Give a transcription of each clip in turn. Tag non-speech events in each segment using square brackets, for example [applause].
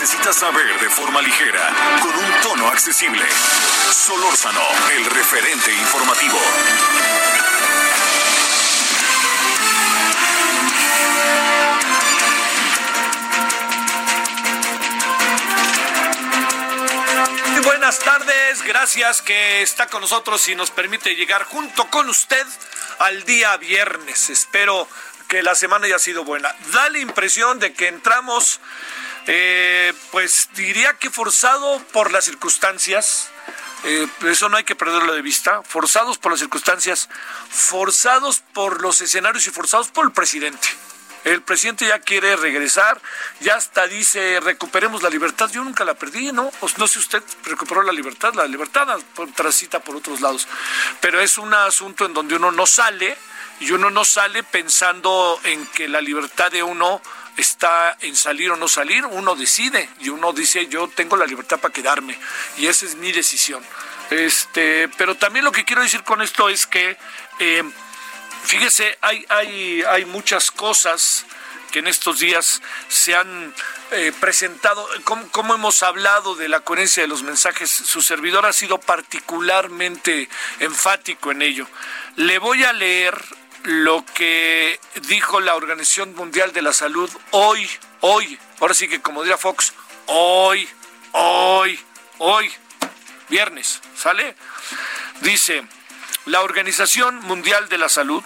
Necesitas saber de forma ligera, con un tono accesible. Solórzano, el referente informativo. Buenas tardes, gracias que está con nosotros y nos permite llegar junto con usted al día viernes. Espero que la semana haya sido buena. Da la impresión de que entramos, eh, pues diría que forzado por las circunstancias. Eh, eso no hay que perderlo de vista. Forzados por las circunstancias, forzados por los escenarios y forzados por el presidente. El presidente ya quiere regresar, ya hasta dice recuperemos la libertad. Yo nunca la perdí, ¿no? Pues no sé usted recuperó la libertad, la libertad transita por otros lados. Pero es un asunto en donde uno no sale y uno no sale pensando en que la libertad de uno está en salir o no salir, uno decide y uno dice yo tengo la libertad para quedarme y esa es mi decisión. Este, pero también lo que quiero decir con esto es que eh, fíjese, hay, hay, hay muchas cosas que en estos días se han eh, presentado, como, hemos hablado de la coherencia de los mensajes, su servidor ha sido particularmente enfático en ello. Le voy a leer lo que dijo la Organización Mundial de la Salud hoy, hoy, ahora sí que como diría Fox, hoy, hoy, hoy, viernes, ¿sale? Dice, la Organización Mundial de la Salud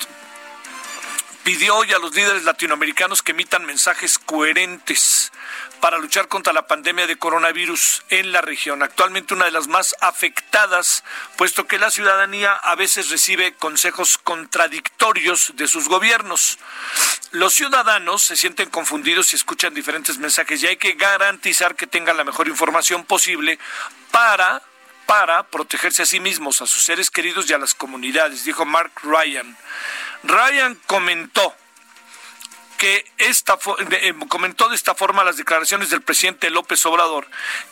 pidió hoy a los líderes latinoamericanos que emitan mensajes coherentes para luchar contra la pandemia de coronavirus en la región, actualmente una de las más afectadas, puesto que la ciudadanía a veces recibe consejos contradictorios de sus gobiernos. Los ciudadanos se sienten confundidos y escuchan diferentes mensajes y hay que garantizar que tengan la mejor información posible para para protegerse a sí mismos, a sus seres queridos y a las comunidades, dijo Mark Ryan. Ryan comentó que esta eh, comentó de esta forma las declaraciones del presidente López Obrador,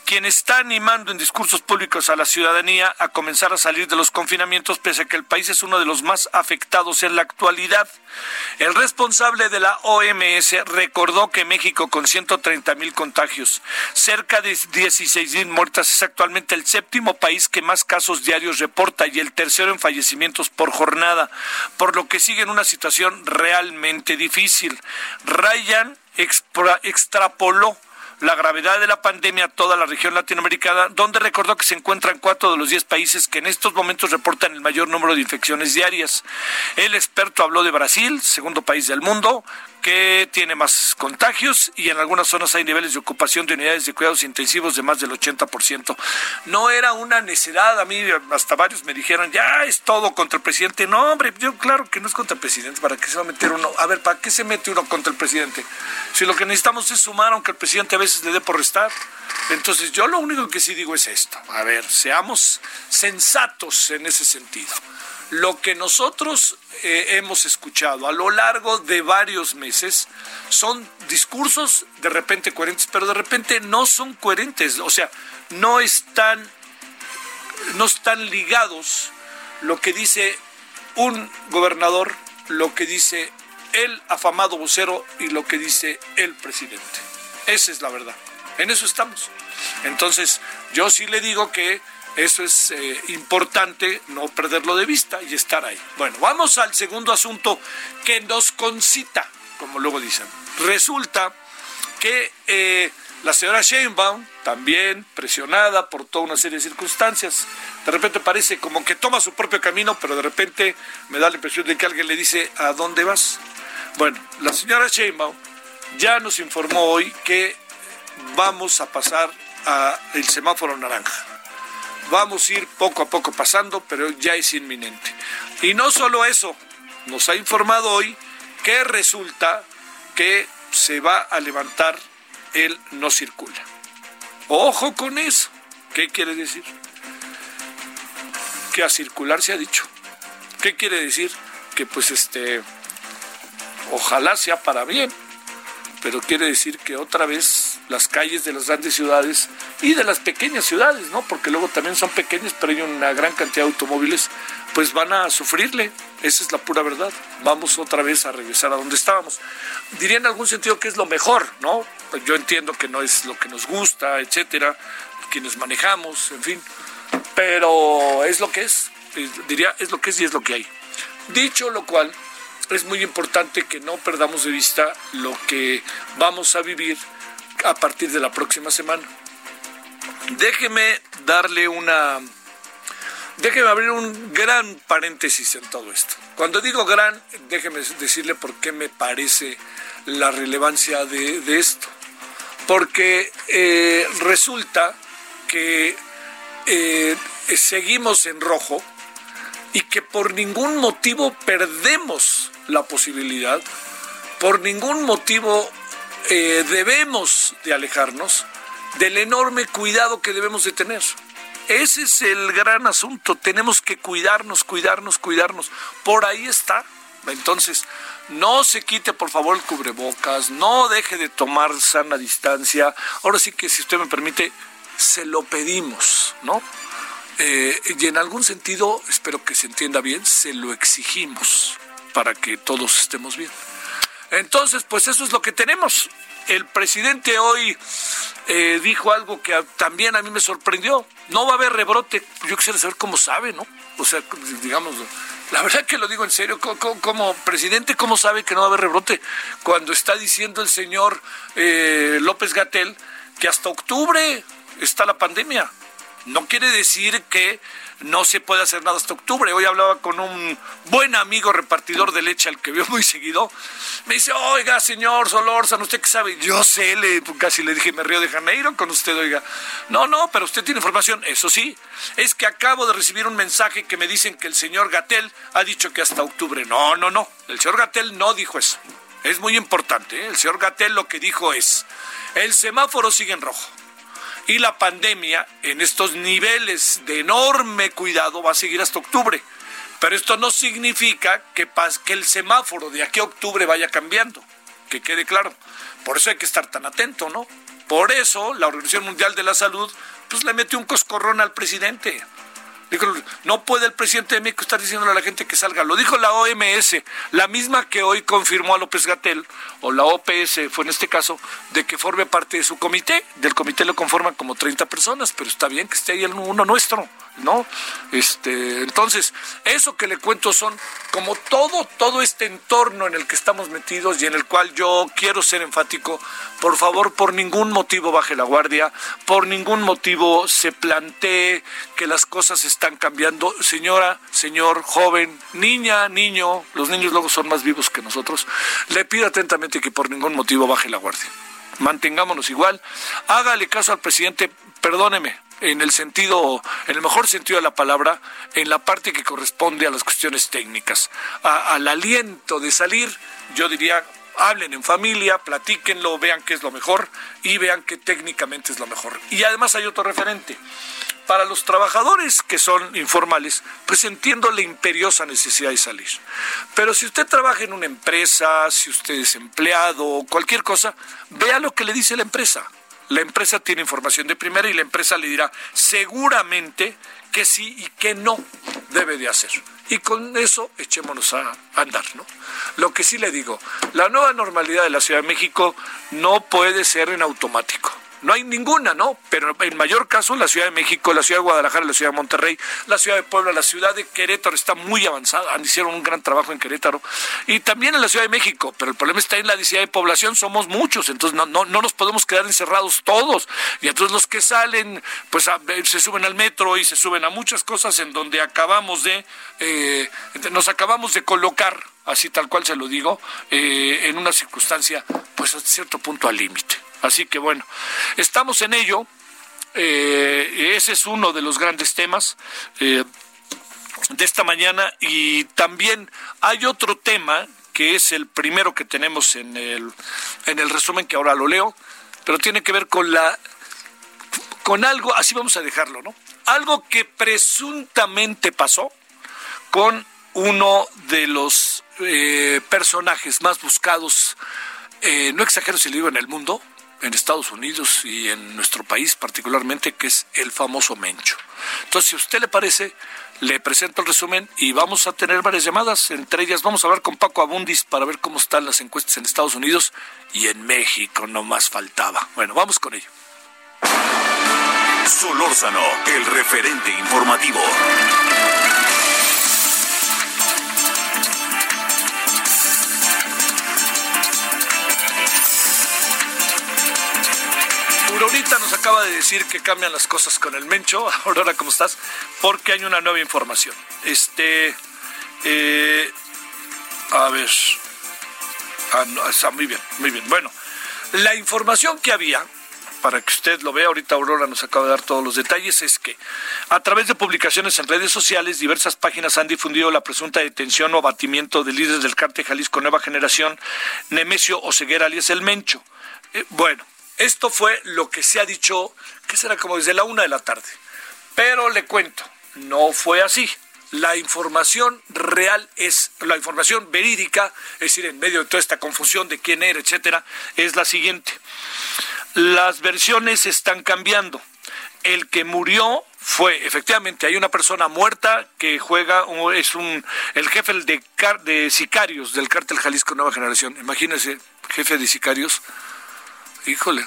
quien está animando en discursos públicos a la ciudadanía a comenzar a salir de los confinamientos pese a que el país es uno de los más afectados en la actualidad. El responsable de la OMS recordó que México con 130 mil contagios, cerca de 16 mil muertas, es actualmente el séptimo país que más casos diarios reporta y el tercero en fallecimientos por jornada, por lo que sigue en una situación realmente difícil. Ryan extrapoló la gravedad de la pandemia a toda la región latinoamericana, donde recordó que se encuentran cuatro de los diez países que en estos momentos reportan el mayor número de infecciones diarias. El experto habló de Brasil, segundo país del mundo, que tiene más contagios y en algunas zonas hay niveles de ocupación de unidades de cuidados intensivos de más del 80%. No era una necedad, a mí hasta varios me dijeron, ya es todo contra el presidente. No, hombre, yo claro que no es contra el presidente, ¿para qué se va a meter uno? A ver, ¿para qué se mete uno contra el presidente? Si lo que necesitamos es sumar, aunque el presidente a veces le dé por restar. Entonces yo lo único que sí digo es esto, a ver, seamos sensatos en ese sentido lo que nosotros eh, hemos escuchado a lo largo de varios meses son discursos de repente coherentes, pero de repente no son coherentes, o sea, no están, no están ligados lo que dice un gobernador, lo que dice el afamado vocero y lo que dice el presidente. Esa es la verdad. En eso estamos. Entonces, yo sí le digo que eso es eh, importante no perderlo de vista y estar ahí. Bueno, vamos al segundo asunto que nos concita, como luego dicen. Resulta que eh, la señora Sheinbaum, también presionada por toda una serie de circunstancias, de repente parece como que toma su propio camino, pero de repente me da la impresión de que alguien le dice, ¿a dónde vas? Bueno, la señora Sheinbaum ya nos informó hoy que vamos a pasar al semáforo naranja vamos a ir poco a poco pasando, pero ya es inminente. Y no solo eso, nos ha informado hoy que resulta que se va a levantar el no circula. Ojo con eso. ¿Qué quiere decir? Que a circular se ha dicho. ¿Qué quiere decir? Que pues este, ojalá sea para bien, pero quiere decir que otra vez las calles de las grandes ciudades y de las pequeñas ciudades, ¿no? Porque luego también son pequeñas, pero hay una gran cantidad de automóviles, pues van a sufrirle. Esa es la pura verdad. Vamos otra vez a regresar a donde estábamos. Diría en algún sentido que es lo mejor, ¿no? Yo entiendo que no es lo que nos gusta, etcétera, quienes manejamos, en fin, pero es lo que es. Diría, es lo que es y es lo que hay. Dicho lo cual, es muy importante que no perdamos de vista lo que vamos a vivir a partir de la próxima semana. Déjeme darle una... Déjeme abrir un gran paréntesis en todo esto. Cuando digo gran, déjeme decirle por qué me parece la relevancia de, esto. Porque eh, resulta que eh, seguimos en rojo y que por ningún motivo perdemos la posibilidad, por ningún motivo eh, debemos de alejarnos del enorme cuidado que debemos de tener. Ese es el gran asunto. Tenemos que cuidarnos, cuidarnos, cuidarnos. Por ahí está. Entonces, no se quite por favor el cubrebocas, no deje de tomar sana distancia. Ahora sí que si usted me permite, se lo pedimos, ¿no? Eh, y en algún sentido, espero que se entienda bien, se lo exigimos para que todos estemos bien. Entonces, pues eso es lo que tenemos. El presidente hoy eh, dijo algo que también a mí me sorprendió. No va a haber rebrote. Yo quisiera saber cómo sabe, ¿no? O sea, digamos, la verdad que lo digo en serio. Como, presidente, ¿cómo sabe que no va a haber rebrote? Cuando está diciendo el señor eh, López Gatel que hasta octubre está la pandemia. No quiere decir que no se puede hacer nada hasta octubre. Hoy hablaba con un buen amigo repartidor de leche al que veo muy seguido. Me dice, oiga, señor Solórzano, ¿usted qué sabe? Yo sé, casi le dije, me río de Janeiro con usted, oiga. No, no, pero usted tiene información. Eso sí, es que acabo de recibir un mensaje que me dicen que el señor Gatel ha dicho que hasta octubre. No, no, no. El señor Gatel no dijo eso. Es muy importante. ¿eh? El señor Gatel lo que dijo es, el semáforo sigue en rojo y la pandemia en estos niveles de enorme cuidado va a seguir hasta octubre. Pero esto no significa que, el semáforo de aquí a octubre vaya cambiando, que quede claro. Por eso hay que estar tan atento, ¿no? Por eso la Organización Mundial de la Salud pues le metió un coscorrón al presidente. Dijo, no puede el presidente de México estar diciéndole a la gente que salga. Lo dijo la OMS, la misma que hoy confirmó a López Gatel, o la OPS fue en este caso, de que forme parte de su comité. Del comité lo conforman como 30 personas, pero está bien que esté ahí uno nuestro. ¿No? Este, entonces, eso que le cuento son como todo, todo este entorno en el que estamos metidos y en el cual yo quiero ser enfático, por favor, por ningún motivo baje la guardia, por ningún motivo se plantee que las cosas están cambiando. Señora, señor, joven, niña, niño, los niños luego son más vivos que nosotros, le pido atentamente que por ningún motivo baje la guardia mantengámonos igual. Hágale caso al presidente, perdóneme, en el sentido, en el mejor sentido de la palabra, en la parte que corresponde a las cuestiones técnicas. al aliento de salir, yo diría, hablen en familia, platíquenlo, vean qué es lo mejor y vean que técnicamente es lo mejor. Y además hay otro referente. Para los trabajadores que son informales, pues entiendo la imperiosa necesidad de salir. Pero si usted trabaja en una empresa, si usted es empleado, cualquier cosa, vea lo que le dice la empresa la empresa tiene información de primera y la empresa le dirá seguramente que sí y que no debe de hacer. Y con eso echémonos a andar, ¿no? Lo que sí le digo, la nueva normalidad de la Ciudad de México no puede ser en automático. No hay ninguna, ¿no? Pero en mayor caso la Ciudad de México, la Ciudad de Guadalajara, la Ciudad de Monterrey, la Ciudad de Puebla, la Ciudad de Querétaro está muy avanzada, hicieron un gran trabajo en Querétaro y también en la Ciudad de México, pero el problema está en la densidad de población, somos muchos, entonces no, no, no nos podemos quedar encerrados todos y entonces los que salen pues se suben al metro y se suben a muchas cosas en donde acabamos de, eh, nos acabamos de colocar así tal cual se lo digo, eh, en una circunstancia, pues a cierto punto al límite. Así que bueno, estamos en ello. Eh, ese es uno de los grandes temas. Eh, de esta mañana y también hay otro tema que es el primero que tenemos en el, en el resumen que ahora lo leo, pero tiene que ver con la con algo, así vamos a dejarlo, ¿no? Algo que presuntamente pasó con uno de los eh, personajes más buscados, eh, no exagero si lo digo en el mundo, en Estados Unidos y en nuestro país particularmente, que es el famoso Mencho. Entonces, si a usted le parece, le presento el resumen y vamos a tener varias llamadas. Entre ellas vamos a hablar con Paco Abundis para ver cómo están las encuestas en Estados Unidos y en México, no más faltaba. Bueno, vamos con ello. Solórzano, el referente informativo. Aurorita nos acaba de decir que cambian las cosas con el Mencho. [laughs] Aurora, ¿cómo estás? Porque hay una nueva información. Este. Eh, a ver. Ah, está muy bien, muy bien. Bueno, la información que había, para que usted lo vea, ahorita Aurora nos acaba de dar todos los detalles, es que a través de publicaciones en redes sociales, diversas páginas han difundido la presunta detención o abatimiento de líderes del cártel Jalisco Nueva Generación, Nemesio Oseguera, alias El Mencho. Eh, bueno, esto fue lo que se ha dicho, que será como desde la una de la tarde. Pero le cuento, no fue así. La información real es, la información verídica, es decir, en medio de toda esta confusión de quién era, etcétera, es la siguiente. Las versiones están cambiando. El que murió fue, efectivamente, hay una persona muerta que juega, es un, el jefe de, de sicarios del cártel Jalisco Nueva Generación. Imagínese, jefe de sicarios híjole,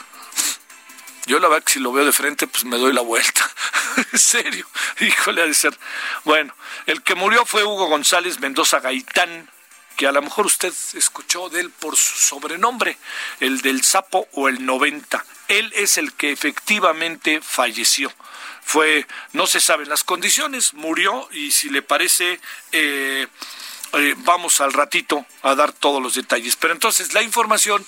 yo la verdad que si lo veo de frente, pues me doy la vuelta. [laughs] en serio, híjole, ha de ser. Bueno, el que murió fue Hugo González Mendoza Gaitán, que a lo mejor usted escuchó de él por su sobrenombre, el del sapo o el 90. Él es el que efectivamente falleció. Fue, no se saben las condiciones, murió y si le parece... Eh, eh, vamos al ratito a dar todos los detalles. Pero entonces la información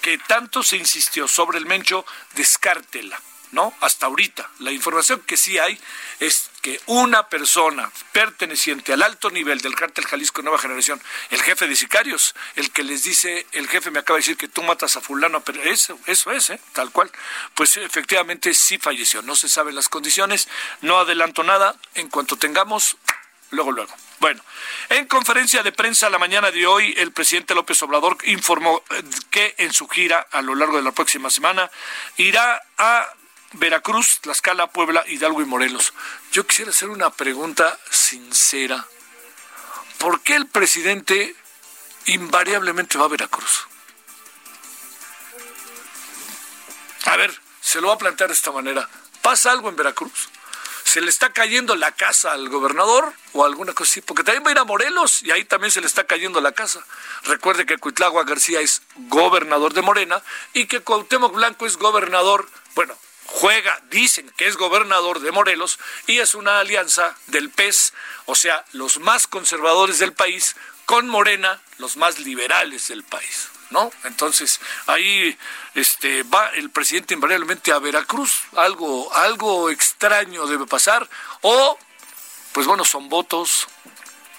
que tanto se insistió sobre el Mencho, descártela. ¿no? Hasta ahorita. La información que sí hay es que una persona perteneciente al alto nivel del cártel Jalisco Nueva Generación, el jefe de sicarios, el que les dice, el jefe me acaba de decir que tú matas a fulano, pero eso, eso es, ¿eh? tal cual, pues efectivamente sí falleció. No se saben las condiciones, no adelanto nada. En cuanto tengamos, luego, luego. Bueno, en conferencia de prensa la mañana de hoy, el presidente López Obrador informó eh, que en su gira a lo largo de la próxima semana irá a Veracruz, Tlaxcala, Puebla, Hidalgo y Morelos. Yo quisiera hacer una pregunta sincera. ¿Por qué el presidente invariablemente va a Veracruz? A ver, se lo va a plantear de esta manera. ¿Pasa algo en Veracruz? Se le está cayendo la casa al gobernador o alguna cosa así, porque también va a ir a Morelos y ahí también se le está cayendo la casa. Recuerde que Cuitlagua García es gobernador de Morena y que Cuauhtémoc Blanco es gobernador, bueno, juega, dicen que es gobernador de Morelos y es una alianza del PES, o sea, los más conservadores del país, con Morena, los más liberales del país. ¿No? Entonces, ahí este va el presidente invariablemente a Veracruz, algo algo extraño debe pasar. O pues bueno, son votos,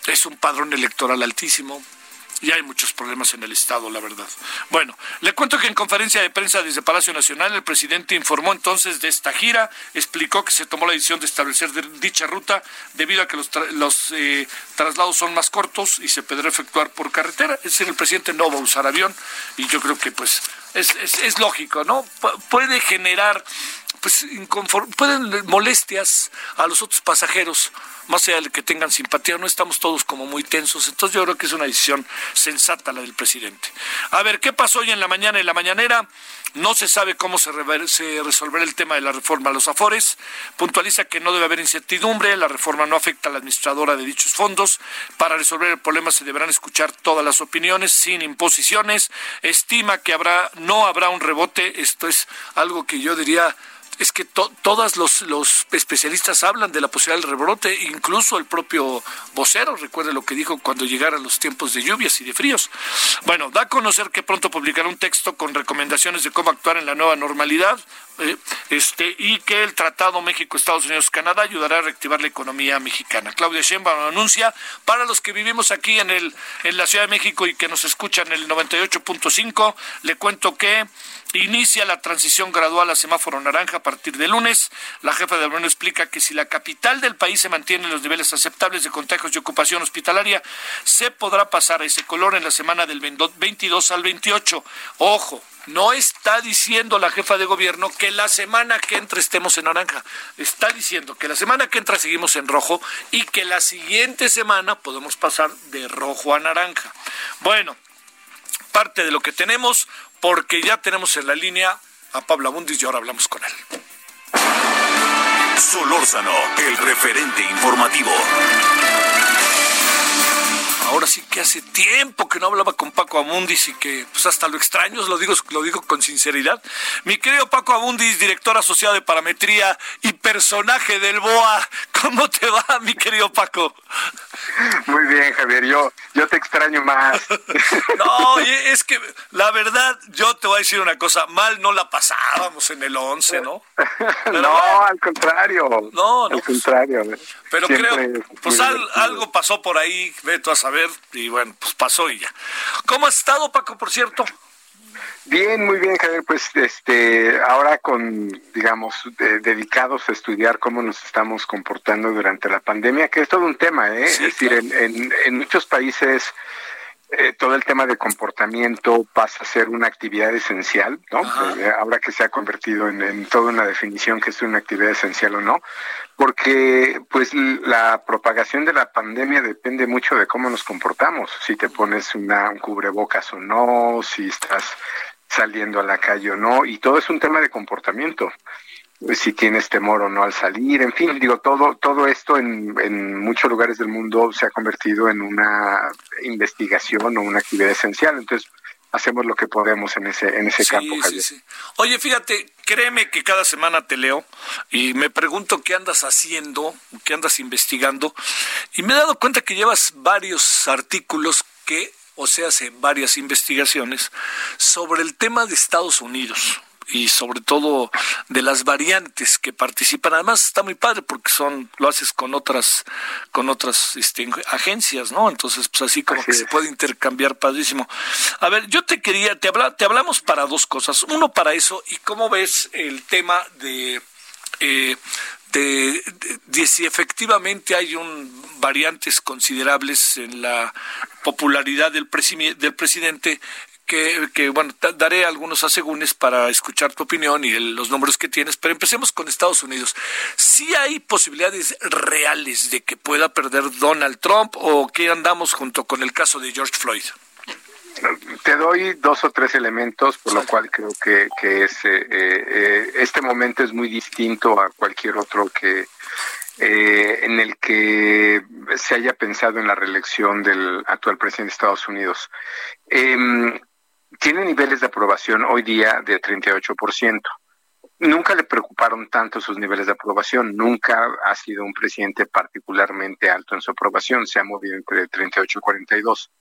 es un padrón electoral altísimo, y hay muchos problemas en el Estado, la verdad. Bueno, le cuento que en conferencia de prensa desde Palacio Nacional, el presidente informó entonces de esta gira, explicó que se tomó la decisión de establecer dicha ruta debido a que los, eh, traslados son más cortos y se podrá efectuar por carretera. Es decir, el presidente no va a usar avión y yo creo que pues es, es lógico, ¿no? Puede generar pues pueden molestias a los otros pasajeros, más allá de que tengan simpatía, no estamos todos como muy tensos, entonces yo creo que es una decisión sensata la del presidente. A ver, ¿qué pasó hoy en la mañana? En la mañanera no se sabe cómo se, se resolverá el tema de la reforma a los afores, puntualiza que no debe haber incertidumbre, la reforma no afecta a la administradora de dichos fondos, para resolver el problema se deberán escuchar todas las opiniones sin imposiciones, estima que habrá no habrá un rebote, esto es algo que yo diría es que todos los, los, especialistas hablan de la posibilidad del rebrote, incluso el propio vocero, recuerde lo que dijo cuando llegaran los tiempos de lluvias y de fríos. Bueno, da a conocer que pronto publicará un texto con recomendaciones de cómo actuar en la nueva normalidad, eh, este, y que el Tratado México-Estados Unidos-Canadá ayudará a reactivar la economía mexicana. Claudia Sheinbaum anuncia para los que vivimos aquí en, el, en la Ciudad de México y que nos escuchan el 98.5, le cuento que Inicia la transición gradual a semáforo naranja a partir de lunes. La jefa de gobierno explica que si la capital del país se mantiene en los niveles aceptables de contagios y ocupación hospitalaria, se podrá pasar a ese color en la semana del 22 al 28. Ojo, no está diciendo la jefa de gobierno que la semana que entra estemos en naranja. Está diciendo que la semana que entra seguimos en rojo y que la siguiente semana podemos pasar de rojo a naranja. Bueno, parte de lo que tenemos porque ya tenemos en la línea a Pablo Abundis y ahora hablamos con él. Solórzano, el referente informativo. Ahora sí que hace tiempo que no hablaba con Paco Abundis y que pues hasta lo extraño, lo digo, lo digo con sinceridad. Mi querido Paco Abundis, director asociado de parametría y personaje del BOA, ¿cómo te va, mi querido Paco? Muy bien, Javier, yo, yo te extraño más. [laughs] No, es que la verdad, yo te voy a decir una cosa, mal no la pasábamos en el 11, ¿no? [laughs] no, al contrario. No, no. Al contrario. Pero creo, pues algo pasó por ahí, Veto a saber, y bueno, pues pasó y ya. ¿Cómo has estado, Paco, por cierto? Bien, muy bien, Javier. Pues este, ahora con, digamos, dedicados a estudiar cómo nos estamos comportando durante la pandemia, que es todo un tema, ¿eh? es decir, en, en, muchos países eh, todo el tema de comportamiento pasa a ser una actividad esencial, ¿no? Eh, ahora que se ha convertido en, en, toda una definición que es una actividad esencial o no, porque pues la propagación de la pandemia depende mucho de cómo nos comportamos, si te pones una, un cubrebocas o no, si estás saliendo a la calle o no, y todo es un tema de comportamiento si tienes temor o no al salir, en fin, digo, todo, todo esto en, en muchos lugares del mundo se ha convertido en una investigación o una actividad esencial. Entonces, hacemos lo que podemos en ese, en ese campo. Sí, sí. Oye, fíjate, créeme que cada semana te leo y me pregunto qué andas haciendo, qué andas investigando, y me he dado cuenta que llevas varios artículos que, o sea, hace varias investigaciones sobre el tema de Estados Unidos y sobre todo de las variantes que participan. Además está muy padre porque son lo haces con otras con otras este, agencias, ¿no? Entonces pues así como que se puede intercambiar padrísimo. A ver, yo te quería te habla, te hablamos para dos cosas. Uno para eso y cómo ves el tema de eh, de, de, si efectivamente hay un variantes considerables en la popularidad del, del presidente que, bueno, daré algunos asegúnes para escuchar tu opinión y los números que tienes, pero empecemos con Estados Unidos. ¿Sí hay posibilidades reales de que pueda perder Donald Trump o que andamos junto con el caso de George Floyd? Te doy dos o tres elementos, por lo cual creo que, que es, eh, eh, este momento es muy distinto a cualquier otro que eh, en el que se haya pensado en la reelección del actual presidente de Estados Unidos. Tiene niveles de aprobación hoy día de 38%. Nunca le preocuparon tanto sus niveles de aprobación, nunca ha sido un presidente particularmente alto en su aprobación, se ha movido entre 38 y 42.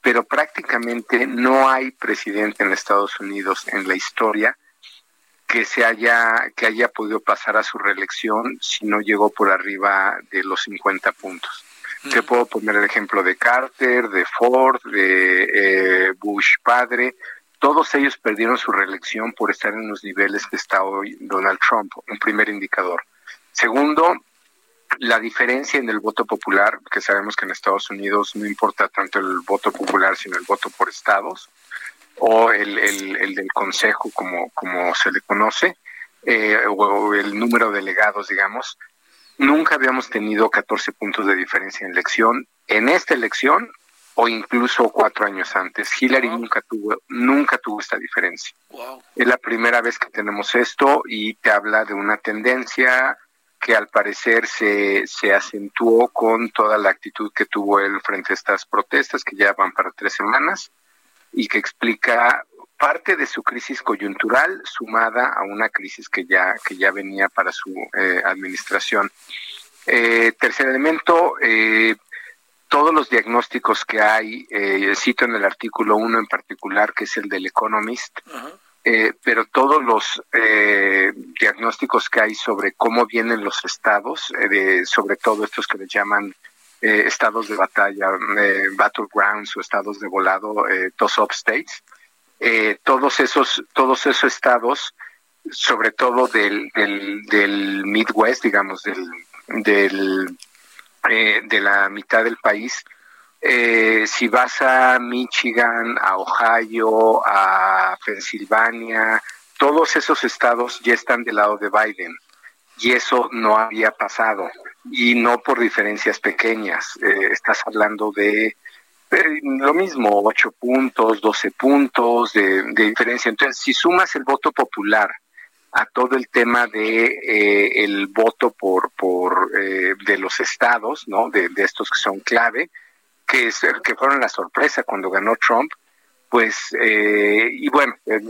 Pero prácticamente no hay presidente en Estados Unidos en la historia que se haya que haya podido pasar a su reelección si no llegó por arriba de los 50 puntos. Te puedo poner el ejemplo de Carter, de Ford, de eh, Bush padre. Todos ellos perdieron su reelección por estar en los niveles que está hoy Donald Trump, un primer indicador. Segundo, la diferencia en el voto popular, que sabemos que en Estados Unidos no importa tanto el voto popular, sino el voto por estados, o el, el, del consejo, como, como se le conoce, eh, o el número de delegados, digamos, Nunca habíamos tenido 14 puntos de diferencia en elección. En esta elección o incluso cuatro años antes. Hillary nunca tuvo nunca tuvo esta diferencia. Es la primera vez que tenemos esto y te habla de una tendencia que al parecer se, se acentuó con toda la actitud que tuvo él frente a estas protestas que ya van para tres semanas y que explica parte de su crisis coyuntural sumada a una crisis que ya, que ya venía para su eh, administración. Eh, tercer elemento, eh, todos los diagnósticos que hay, cito en el artículo 1 en particular, que es el del Economist, eh, pero todos los eh, diagnósticos que hay sobre cómo vienen los estados, de, sobre todo estos que le llaman estados de batalla, battlegrounds o estados de volado, dos up states, todos esos, todos esos estados, sobre todo del, del, del Midwest, digamos, del, del de la mitad del país, eh, si vas a Michigan, a Ohio, a Pensilvania, todos esos estados ya están del lado de Biden y eso no había pasado y no por diferencias pequeñas. Eh, estás hablando de eh, lo mismo, 8 puntos, 12 puntos de, diferencia. Entonces, si sumas el voto popular a todo el tema de el voto por por de los estados, ¿no? De, de estos que son clave, que, es, que fueron la sorpresa cuando ganó Trump, pues, eh, y bueno, eh,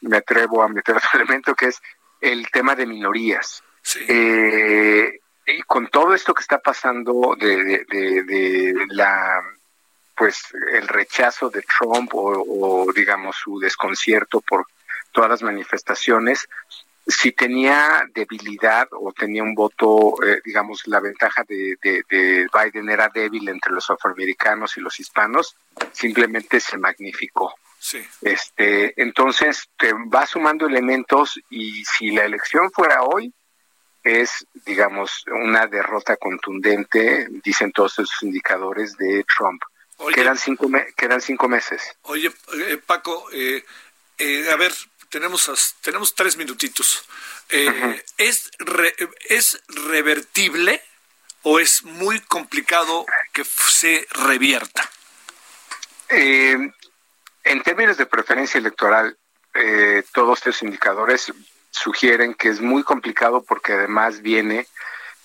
me, atrevo a meter otro [laughs] elemento que es el tema de minorías. Eh, y con todo esto que está pasando de, de, la pues el rechazo de Trump o, o, digamos su desconcierto por todas las manifestaciones si tenía debilidad o tenía un voto, eh, digamos, la ventaja de, Biden era débil entre los afroamericanos y los hispanos, simplemente se magnificó. Sí. Este, entonces te va sumando elementos y si la elección fuera hoy, es, digamos, una derrota contundente, dicen todos esos indicadores de Trump. Quedan, cinco quedan cinco meses. Oye, eh, Paco, eh, a ver, tenemos, tenemos tres minutitos. Eh, ¿es, ¿Es revertible o es muy complicado que se revierta? Eh, en términos de preferencia electoral, eh, todos estos indicadores sugieren que es muy complicado porque además viene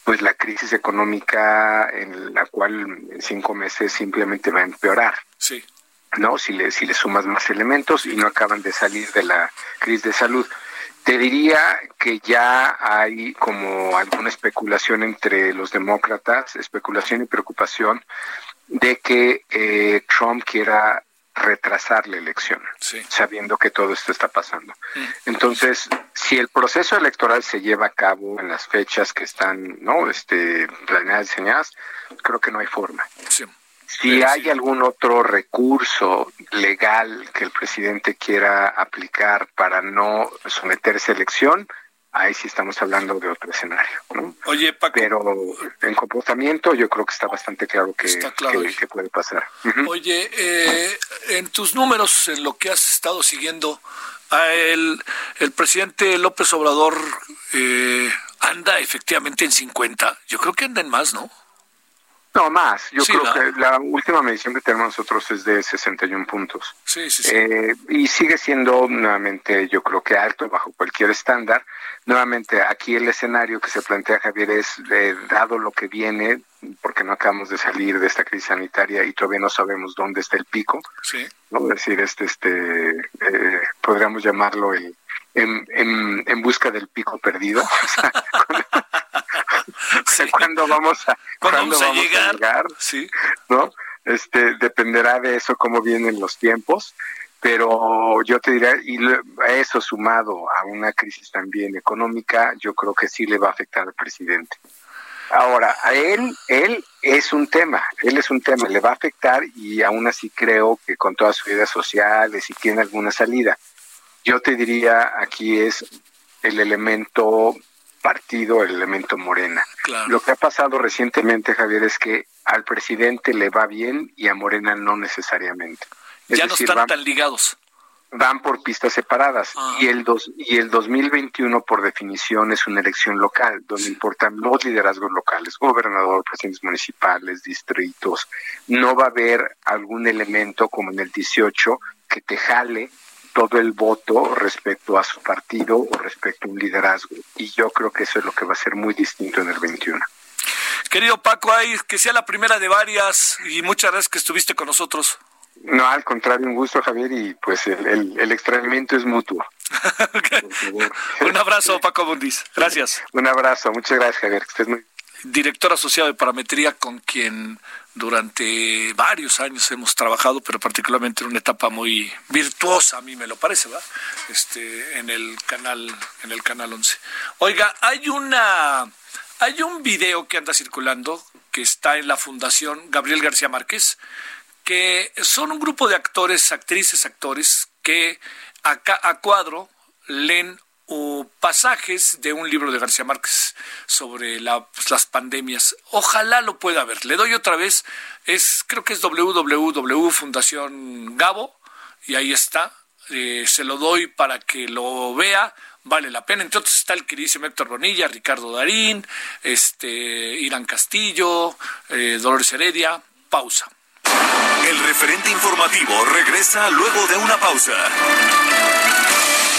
pues la crisis económica en la cual en cinco meses simplemente va a empeorar. Sí. ¿no? Si le, si le sumas más elementos y no acaban de salir de la crisis de salud. Te diría que ya hay como alguna especulación entre los demócratas, especulación y preocupación de que eh, Trump quiera retrasar la elección, sabiendo que todo esto está pasando. Mm. Entonces, si el proceso electoral se lleva a cabo en las fechas que están, no, este, planeadas, diseñadas, creo que no hay forma. Sí. Si hay algún otro recurso legal que el presidente quiera aplicar para no someterse a elección, ahí sí estamos hablando de otro escenario. Oye, Paco. Pero en comportamiento yo creo que está bastante claro que, que, puede pasar. Oye, eh, en tus números, en lo que has estado siguiendo, el, el presidente López Obrador eh, anda efectivamente en 50. Yo creo que anda en más, ¿no? No, más. Yo creo que la última medición que tenemos nosotros es de 61 puntos. Sí, sí, sí. Eh, y sigue siendo nuevamente, yo creo que alto bajo cualquier estándar. Nuevamente, aquí el escenario que se plantea Javier es, eh, dado lo que viene, porque no acabamos de salir de esta crisis sanitaria y todavía no sabemos dónde está el pico. Sí. ¿no? Es decir, este, este, eh, podríamos llamarlo el, en, en, en busca del pico perdido. [laughs] [laughs] [laughs] cuándo vamos a, vamos, a, llegar? sí. ¿no? Este, dependerá de eso cómo vienen los tiempos, pero yo te diría, y eso sumado a una crisis también económica, yo creo que sí le va a afectar al presidente. Ahora, a él, él es un tema, él es un tema, le va a afectar y aún así creo que con todas sus ideas sociales y tiene alguna salida. Yo te diría, aquí es el elemento partido, el elemento morena. Lo que ha pasado recientemente, Javier, es que al presidente le va bien y a Morena no necesariamente. ya no están tan ligados. Van por pistas separadas ah. y el dos, y el 2021 por definición es una elección local donde importan los liderazgos locales, gobernador, presidentes municipales, distritos. No va a haber algún elemento como en el 18 que te jale todo el voto respecto a su partido o respecto a un liderazgo. Y yo creo que eso es lo que va a ser muy distinto en el 21. Querido Paco, ay, que sea la primera de varias y muchas gracias que estuviste con nosotros. No, al contrario, un gusto, Javier, y pues el, el, extrañamiento es mutuo. [laughs] un abrazo, Paco Bundis. Gracias. Un abrazo, muchas gracias, Javier, que estés muy director asociado de parametría con quien durante varios años hemos trabajado, pero particularmente en una etapa muy virtuosa, a mí me lo parece, ¿va? Este, en el canal, en el canal 11. Oiga, hay una, hay un video que anda circulando que está en la Fundación Gabriel García Márquez, que son un grupo de actores, actrices, actores que a, a cuadro leen pasajes de un libro de García Márquez sobre pues, las pandemias. Ojalá lo pueda ver. Le doy otra vez. Es, creo que es www Fundación Gabo y ahí está. Eh, se lo doy para que lo vea. Vale la pena. Entonces está el queridísimo Héctor Bonilla, Ricardo Darín, este, Irán Castillo, eh, Dolores Heredia. Pausa. El referente informativo regresa luego de una pausa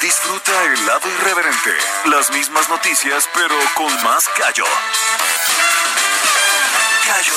Disfruta el lado irreverente. Las mismas noticias, pero con más callo.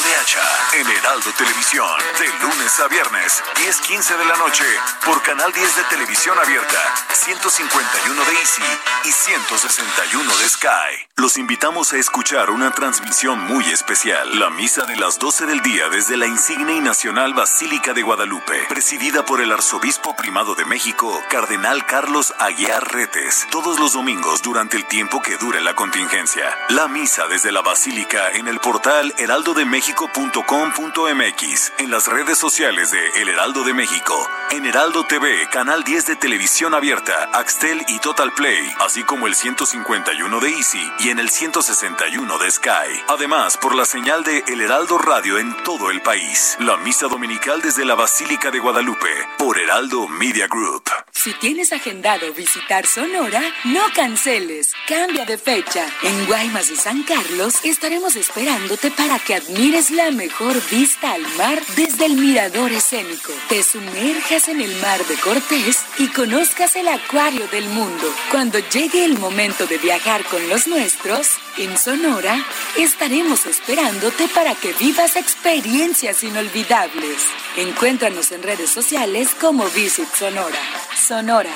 De en Heraldo Televisión. De lunes a viernes, 10.15 de la noche, por Canal 10 de Televisión Abierta, 151 de Easy y 161 de Sky. Los invitamos a escuchar una transmisión muy especial. La misa de las 12 del día desde la insigne y nacional Basílica de Guadalupe, presidida por el arzobispo primado de México, Cardenal Carlos Aguiar Retes. Todos los domingos durante el tiempo que dure la contingencia. La misa desde la Basílica en el portal Heraldo heraldodemexico.com.mx, en las redes sociales de El Heraldo de México, en Heraldo TV, Canal 10 de Televisión Abierta, Axtel y Total Play, así como el 151 de Easy y en el 161 de Sky. Además, por la señal de El Heraldo Radio en todo el país. La misa dominical desde la Basílica de Guadalupe, por Heraldo Media Group. Si tienes agendado visitar Sonora, no canceles. Cambia de fecha. En Guaymas de San Carlos estaremos esperándote para que admires la mejor vista al mar desde el mirador escénico, te sumerjas en el mar de Cortés y conozcas el acuario del mundo. Cuando llegue el momento de viajar con los nuestros, en Sonora, estaremos esperándote para que vivas experiencias inolvidables. Encuéntranos en redes sociales como Visit Sonora. Sonora.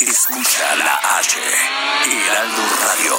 Escucha la H, Heraldo Radio.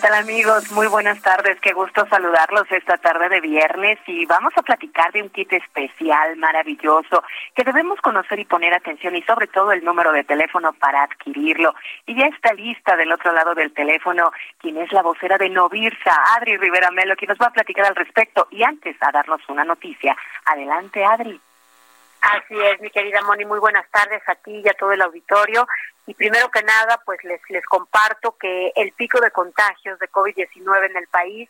Tal amigos? Muy buenas tardes, qué gusto saludarlos esta tarde de viernes y vamos a platicar de un kit especial, maravilloso, que debemos conocer y poner atención y sobre todo el número de teléfono para adquirirlo. Y ya está lista del otro lado del teléfono quien es la vocera de Novirsa, Adri Rivera Melo, quien nos va a platicar al respecto y antes a darnos una noticia. Adelante, Adri. Así es, mi querida Moni, muy buenas tardes a ti y a todo el auditorio. Y primero que nada, pues les, les comparto que el pico de contagios de COVID-19 en el país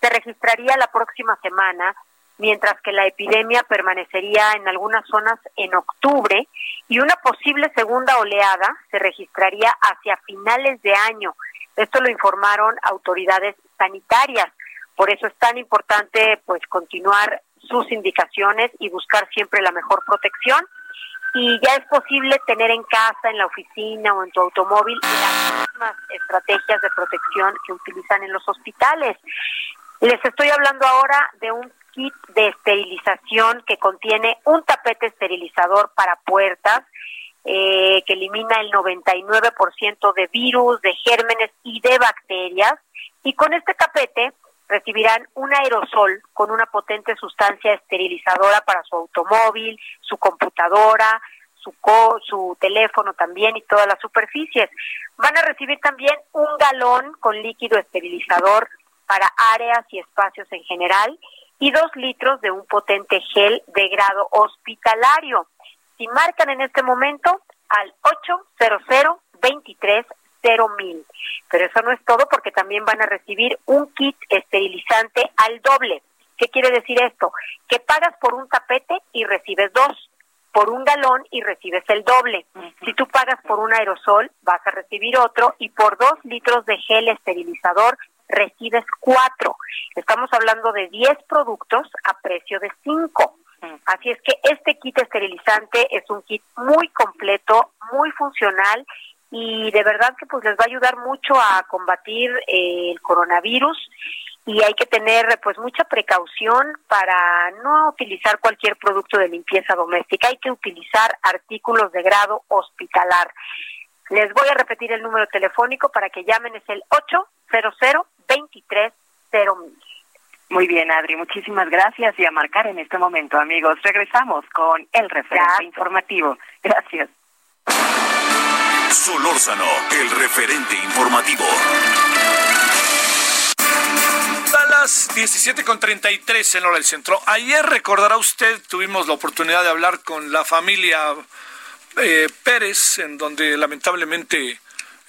se registraría la próxima semana, mientras que la epidemia permanecería en algunas zonas en octubre y una posible segunda oleada se registraría hacia finales de año. Esto lo informaron autoridades sanitarias. Por eso es tan importante pues continuar sus indicaciones y buscar siempre la mejor protección. Y ya es posible tener en casa, en la oficina o en tu automóvil las mismas estrategias de protección que utilizan en los hospitales. Les estoy hablando ahora de un kit de esterilización que contiene un tapete esterilizador para puertas eh, que elimina el 99% de virus, de gérmenes y de bacterias. Y con este tapete recibirán un aerosol con una potente sustancia esterilizadora para su automóvil, su computadora, su, su teléfono también y todas las superficies. Van a recibir también un galón con líquido esterilizador para áreas y espacios en general y dos litros de un potente gel de grado hospitalario. Si marcan en este momento al 800 23 mil. Pero eso no es todo porque también van a recibir un kit esterilizante al doble. ¿Qué quiere decir esto? Que pagas por un tapete y recibes dos, por un galón y recibes el doble. Si tú pagas por un aerosol, vas a recibir otro y por dos litros de gel esterilizador recibes cuatro. Estamos hablando de 10 productos a precio de cinco. Así es que este kit esterilizante es un kit muy completo, muy funcional y de verdad que pues les va a ayudar mucho a combatir eh, el coronavirus y hay que tener pues mucha precaución para no utilizar cualquier producto de limpieza doméstica, hay que utilizar artículos de grado hospitalar. Les voy a repetir el número telefónico para que llamen, es el 800 230 Muy bien, Adri, muchísimas gracias y a marcar en este momento, amigos. Regresamos con el referente informativo. Gracias. Solórzano, el referente informativo. A las 17.33 en hora del centro. Ayer, recordará usted, tuvimos la oportunidad de hablar con la familia eh, Pérez, en donde lamentablemente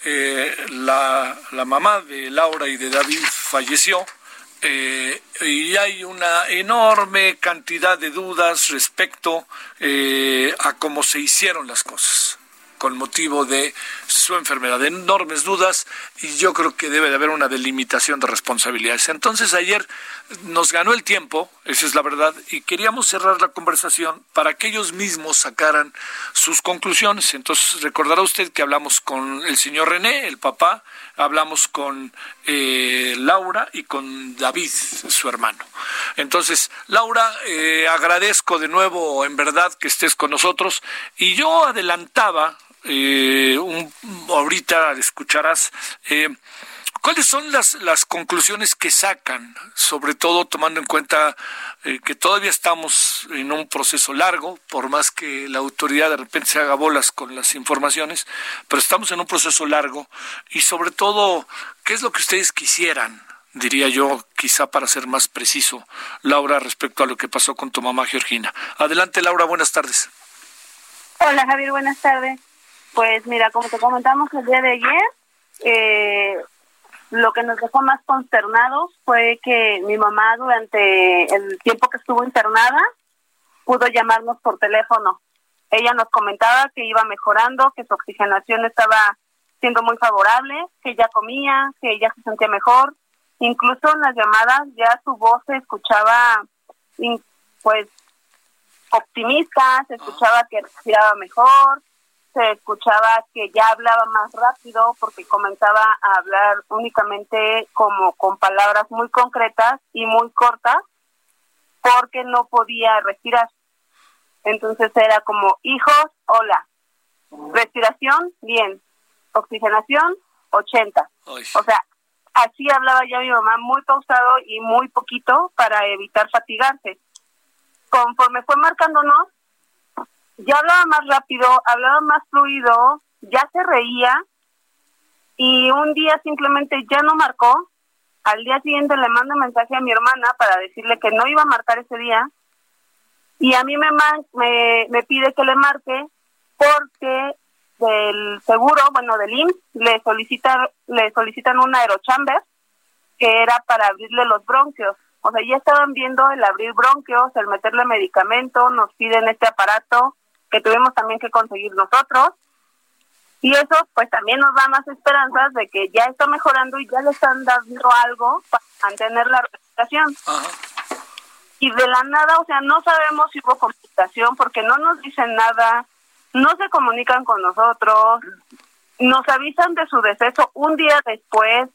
eh, la, la, mamá de Laura y de David falleció. Eh, y hay una enorme cantidad de dudas respecto a cómo se hicieron las cosas con motivo de su enfermedad. De enormes dudas y yo creo que debe de haber una delimitación de responsabilidades. Entonces ayer nos ganó el tiempo, esa es la verdad, y queríamos cerrar la conversación para que ellos mismos sacaran sus conclusiones. Entonces recordará usted que hablamos con el señor René, el papá, hablamos con eh, Laura y con David, su hermano. Entonces, Laura, eh, agradezco de nuevo en verdad que estés con nosotros y yo adelantaba eh, un, ahorita escucharás. Eh, ¿Cuáles son las, las conclusiones que sacan, sobre todo tomando en cuenta eh, que todavía estamos en un proceso largo, por más que la autoridad de repente se haga bolas con las informaciones, pero estamos en un proceso largo y sobre todo, ¿qué es lo que ustedes quisieran? diría yo, quizá para ser más preciso, Laura, respecto a lo que pasó con tu mamá Georgina. Adelante, Laura, buenas tardes. Hola, Javier, buenas tardes. Pues mira, como te comentamos el día de ayer, eh, lo que nos dejó más consternados fue que mi mamá durante el tiempo que estuvo internada pudo llamarnos por teléfono. Ella nos comentaba que iba mejorando, que su oxigenación estaba siendo muy favorable, que ya comía, que ella se sentía mejor. Incluso en las llamadas ya su voz se escuchaba pues optimista, se escuchaba que respiraba mejor, se escuchaba que ya hablaba más rápido porque comenzaba a hablar únicamente como con palabras muy concretas y muy cortas porque no podía respirar. Entonces era como, hijos, hola. Respiración, bien. Oxigenación, 80. O sea, así hablaba ya mi mamá, muy pausado y muy poquito para evitar fatigarse. Conforme fue marcándonos, ya hablaba más rápido, hablaba más fluido, ya se reía y un día simplemente ya no marcó. Al día siguiente le mando mensaje a mi hermana para decirle que no iba a marcar ese día y a mí me, me, me pide que le marque porque del seguro, bueno, del IMSS, le, solicita, le solicitan un aerochamber que era para abrirle los bronquios. O sea, ya estaban viendo el abrir bronquios, el meterle medicamento, nos piden este aparato que tuvimos también que conseguir nosotros. Y eso pues también nos da más esperanzas de que ya está mejorando y ya le están dando algo para mantener la respiración. Y de la nada, o sea, no sabemos si hubo complicación porque no nos dicen nada, no se comunican con nosotros, nos avisan de su deceso un día después,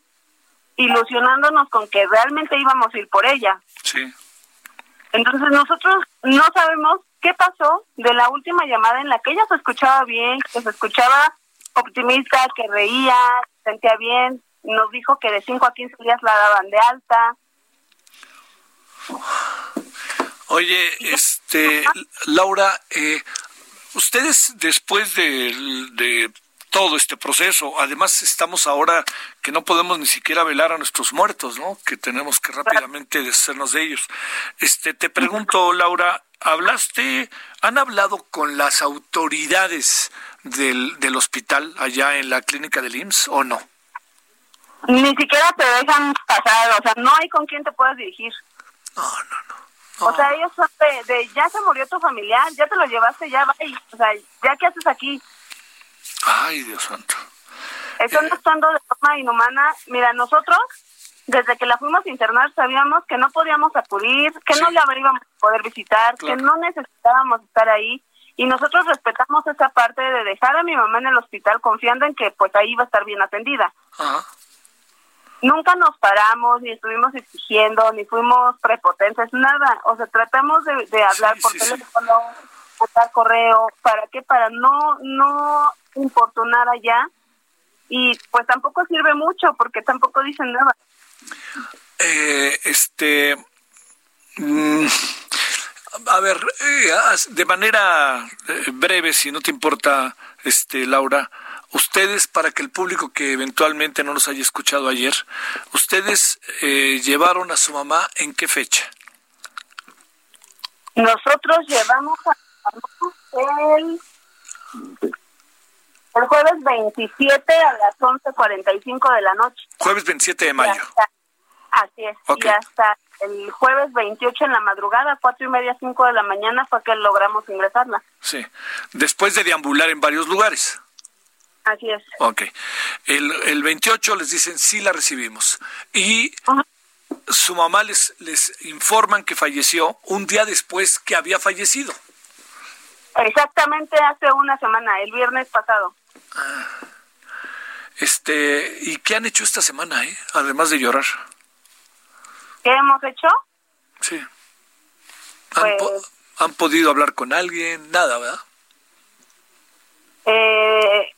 ilusionándonos con que realmente íbamos a ir por ella. Sí. Entonces nosotros no sabemos qué pasó de la última llamada en la que ella se escuchaba bien, que se escuchaba optimista, que reía, sentía bien, nos dijo que de 5 a 15 días la daban de alta. Oye, este, Laura, eh, ustedes después de, de todo este proceso. Además, estamos ahora que no podemos ni siquiera velar a nuestros muertos, ¿no? Que tenemos que rápidamente deshacernos de ellos. Este, te pregunto, Laura, ¿hablaste, han hablado con las autoridades del, del hospital allá en la clínica del IMSS o no? Ni siquiera te dejan pasar, o sea, no hay con quién te puedas dirigir. No, no, no. O sea, ellos son de, ya se murió tu familiar, ya te lo llevaste, ya va, o sea, ya qué haces aquí. Ay, Dios santo. Están eh. actuando de forma inhumana. Mira, nosotros, desde que la fuimos a internar, sabíamos que no podíamos acudir, que no la íbamos a poder visitar, que no necesitábamos estar ahí. Y nosotros respetamos esa parte de dejar a mi mamá en el hospital confiando en que pues ahí iba a estar bien atendida. Nunca nos paramos, ni estuvimos exigiendo, ni fuimos prepotentes, nada. O sea, tratamos de, hablar por teléfono, mandar correo, ¿para qué? Para no, no importunar allá y pues tampoco sirve mucho porque tampoco dicen nada. Eh, este, mm, a ver, eh, de manera eh, breve, si no te importa, este, Laura, ustedes, para que el público que eventualmente no nos haya escuchado ayer, ustedes llevaron a su mamá en qué fecha? Nosotros llevamos a el el jueves 27 a las 11.45 de la noche. Jueves 27 de mayo. así es. Y hasta el jueves 28 en la madrugada, cuatro y media, cinco de la mañana, fue que logramos ingresarla. Sí. Después de deambular en varios lugares. Así es. Ok. El, el 28 les dicen sí la recibimos. Y su mamá les, les informan que falleció un día después que había fallecido. Exactamente hace una semana, el viernes pasado. Ah. Este, ¿y qué han hecho esta semana, eh? Además de llorar. ¿Qué hemos hecho? Sí. ¿Han, pues podido hablar con alguien? Nada, ¿verdad? Eh,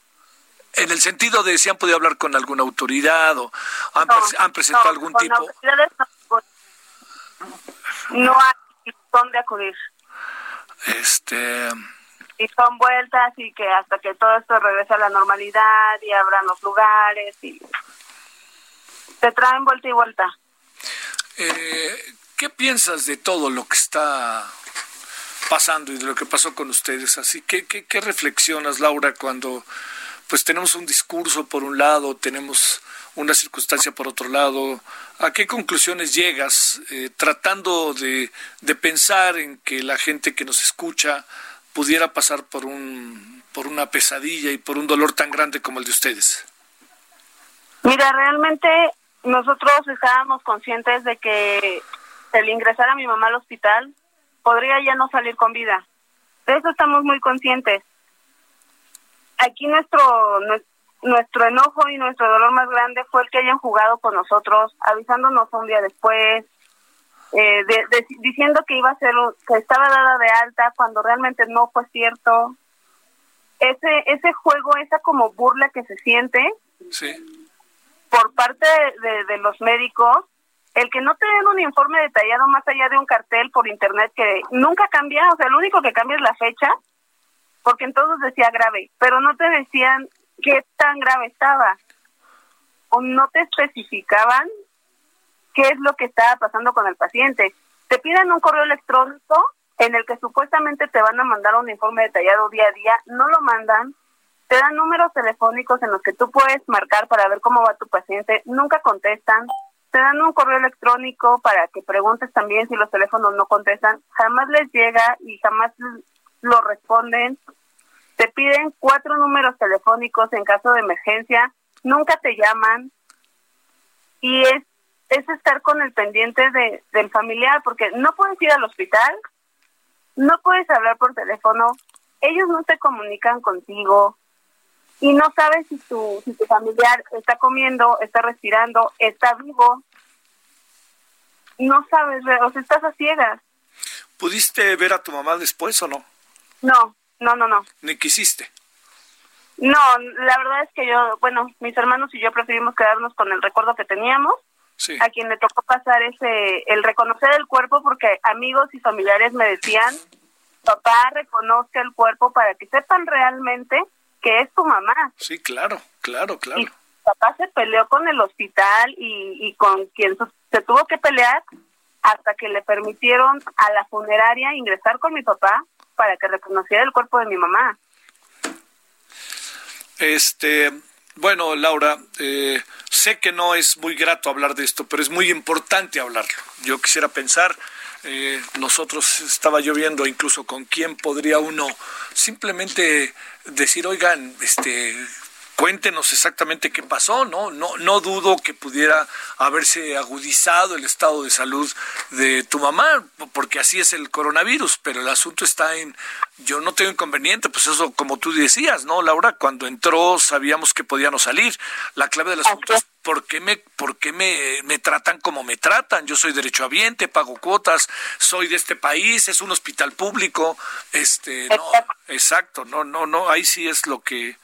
en el sentido de si han podido hablar con alguna autoridad o han, presentado algún tipo. No, no hay dónde acudir. Este. Y son vueltas y que hasta que todo esto regrese a la normalidad y abran los lugares y te traen vuelta y vuelta. Eh, ¿Qué piensas de todo lo que está pasando y de lo que pasó con ustedes? Así que, ¿qué, qué reflexionas, Laura, cuando pues tenemos un discurso por un lado, tenemos una circunstancia por otro lado. ¿A qué conclusiones llegas eh, tratando de, de, pensar en que la gente que nos escucha pudiera pasar por, un, por una pesadilla y por un dolor tan grande como el de ustedes? Mira, realmente nosotros estábamos conscientes de que el ingresar a mi mamá al hospital podría ya no salir con vida. De eso estamos muy conscientes. Aquí nuestro, nuestro enojo y nuestro dolor más grande fue el que hayan jugado con nosotros, avisándonos un día después, eh, diciendo que iba a ser, que estaba dada de alta cuando realmente no fue cierto. Ese, ese juego, esa como burla que se siente por parte de, de los médicos, el que no te den un informe detallado más allá de un cartel por internet que nunca cambia, o sea, lo único que cambia es la fecha, porque entonces decía grave, pero no te decían qué tan grave estaba o no te especificaban qué es lo que estaba pasando con el paciente. Te piden un correo electrónico en el que supuestamente te van a mandar un informe detallado día a día, no lo mandan, te dan números telefónicos en los que tú puedes marcar para ver cómo va tu paciente, nunca contestan, te dan un correo electrónico para que preguntes también si los teléfonos no contestan, jamás les llega y jamás lo responden, te piden cuatro números telefónicos en caso de emergencia, nunca te llaman y es, es estar con el pendiente de, del familiar porque no puedes ir al hospital, no puedes hablar por teléfono, ellos no te comunican contigo y no sabes si tu, si tu familiar está comiendo, está respirando, está vivo. No sabes, o sea, estás a ciegas. ¿Pudiste ver a tu mamá después o no? No, no, no, no. ¿Ni quisiste? No, la verdad es que yo, bueno, mis hermanos y yo preferimos quedarnos con el recuerdo que teníamos. Sí. A quien le tocó pasar ese, el reconocer el cuerpo, porque amigos y familiares me decían, papá, reconozca el cuerpo para que sepan realmente que es tu mamá. Sí, claro, claro, claro. Y papá se peleó con el hospital y, y con quien se tuvo que pelear hasta que le permitieron a la funeraria ingresar con mi papá para que reconociera el cuerpo de mi mamá. Este, bueno, Laura, eh, sé que no es muy grato hablar de esto, pero es muy importante hablarlo. Yo quisiera pensar, eh, nosotros estaba yo viendo incluso con quién podría uno simplemente decir, oigan, este, cuéntenos exactamente qué pasó, ¿no? No, no dudo que pudiera haberse agudizado el estado de salud de tu mamá, porque así es el coronavirus, pero el asunto está en, yo no tengo inconveniente, pues eso como tú decías, ¿no, Laura? Cuando entró sabíamos que podíamos salir. La clave del asunto es por qué me, por qué me, me tratan como me tratan. Yo soy derechohabiente, pago cuotas, soy de este país, es un hospital público, este, no, exacto, no, no, no, ahí sí es lo que